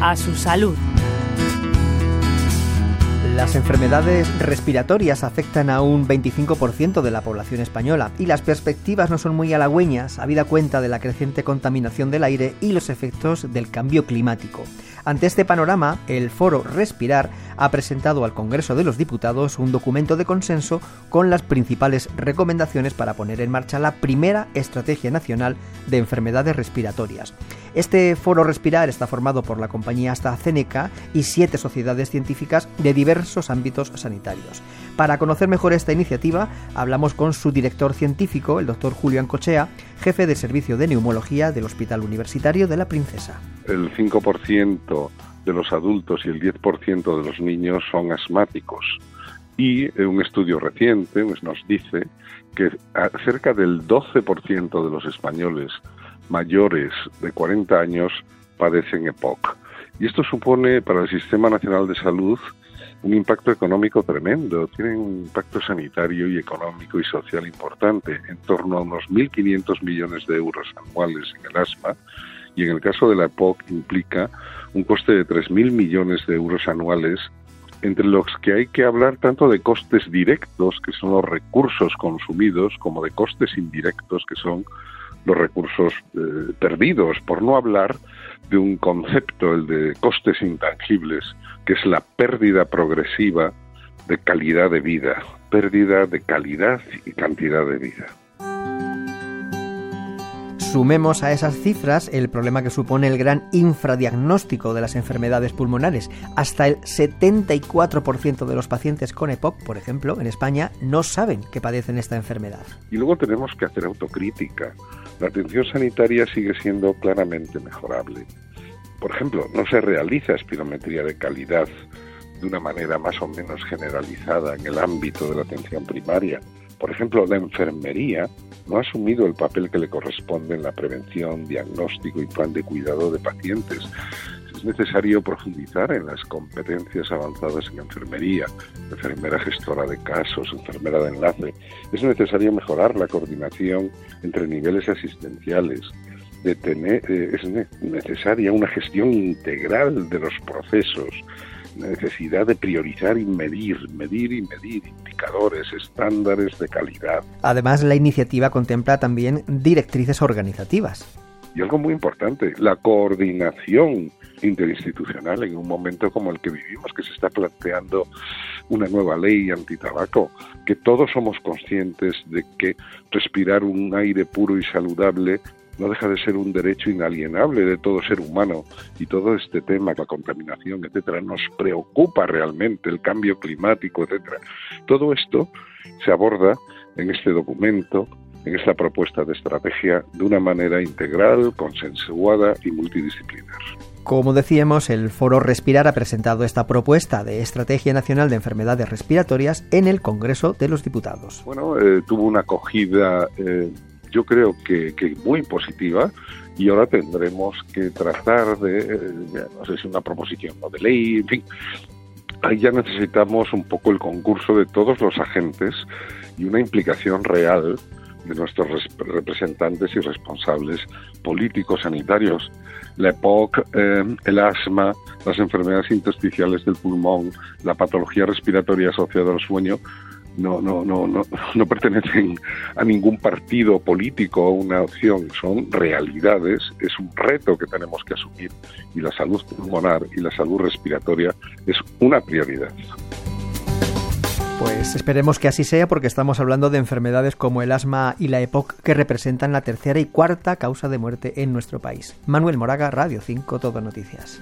a su salud. Las enfermedades respiratorias afectan a un 25% de la población española y las perspectivas no son muy halagüeñas, habida cuenta de la creciente contaminación del aire y los efectos del cambio climático. Ante este panorama, el Foro Respirar ha presentado al Congreso de los Diputados un documento de consenso con las principales recomendaciones para poner en marcha la primera Estrategia Nacional de Enfermedades Respiratorias. Este Foro Respirar está formado por la compañía AstraZeneca y siete sociedades científicas de diversos ámbitos sanitarios. Para conocer mejor esta iniciativa, hablamos con su director científico, el doctor Julián Cochea, jefe de servicio de neumología del Hospital Universitario de la Princesa. El 5% de los adultos y el 10% de los niños son asmáticos. Y eh, un estudio reciente pues, nos dice que cerca del 12% de los españoles mayores de 40 años padecen EPOC. Y esto supone para el Sistema Nacional de Salud un impacto económico tremendo, tiene un impacto sanitario y económico y social importante, en torno a unos 1.500 millones de euros anuales en el asma, y en el caso de la EPOC implica un coste de 3.000 millones de euros anuales, entre los que hay que hablar tanto de costes directos, que son los recursos consumidos, como de costes indirectos, que son los recursos eh, perdidos, por no hablar de un concepto, el de costes intangibles, que es la pérdida progresiva de calidad de vida, pérdida de calidad y cantidad de vida. Sumemos a esas cifras el problema que supone el gran infradiagnóstico de las enfermedades pulmonares. Hasta el 74% de los pacientes con EPOC, por ejemplo, en España, no saben que padecen esta enfermedad. Y luego tenemos que hacer autocrítica. La atención sanitaria sigue siendo claramente mejorable. Por ejemplo, no se realiza espirometría de calidad de una manera más o menos generalizada en el ámbito de la atención primaria. Por ejemplo, la enfermería no ha asumido el papel que le corresponde en la prevención, diagnóstico y plan de cuidado de pacientes. Es necesario profundizar en las competencias avanzadas en enfermería, enfermera gestora de casos, enfermera de enlace. Es necesario mejorar la coordinación entre niveles asistenciales, de tener, eh, es necesaria una gestión integral de los procesos, necesidad de priorizar y medir, medir y medir indicadores, estándares de calidad. Además, la iniciativa contempla también directrices organizativas. Y algo muy importante, la coordinación interinstitucional en un momento como el que vivimos, que se está planteando una nueva ley antitabaco, que todos somos conscientes de que respirar un aire puro y saludable no deja de ser un derecho inalienable de todo ser humano y todo este tema, la contaminación, etcétera, nos preocupa realmente el cambio climático, etcétera. Todo esto se aborda en este documento, en esta propuesta de estrategia de una manera integral, consensuada y multidisciplinar. Como decíamos, el Foro Respirar ha presentado esta propuesta de Estrategia Nacional de Enfermedades Respiratorias en el Congreso de los Diputados. Bueno, eh, tuvo una acogida eh, yo creo que, que muy positiva y ahora tendremos que tratar de, eh, no sé si una proposición o de ley, en fin, ahí ya necesitamos un poco el concurso de todos los agentes y una implicación real de nuestros representantes y responsables políticos, sanitarios. La EPOC, eh, el asma, las enfermedades intersticiales del pulmón, la patología respiratoria asociada al sueño, no, no, no, no, pertenecen a ningún partido político o una opción, son realidades, es un reto que tenemos que asumir y la salud pulmonar y la salud respiratoria es una prioridad. Pues esperemos que así sea porque estamos hablando de enfermedades como el asma y la EPOC que representan la tercera y cuarta causa de muerte en nuestro país. Manuel Moraga, Radio 5, Todo Noticias.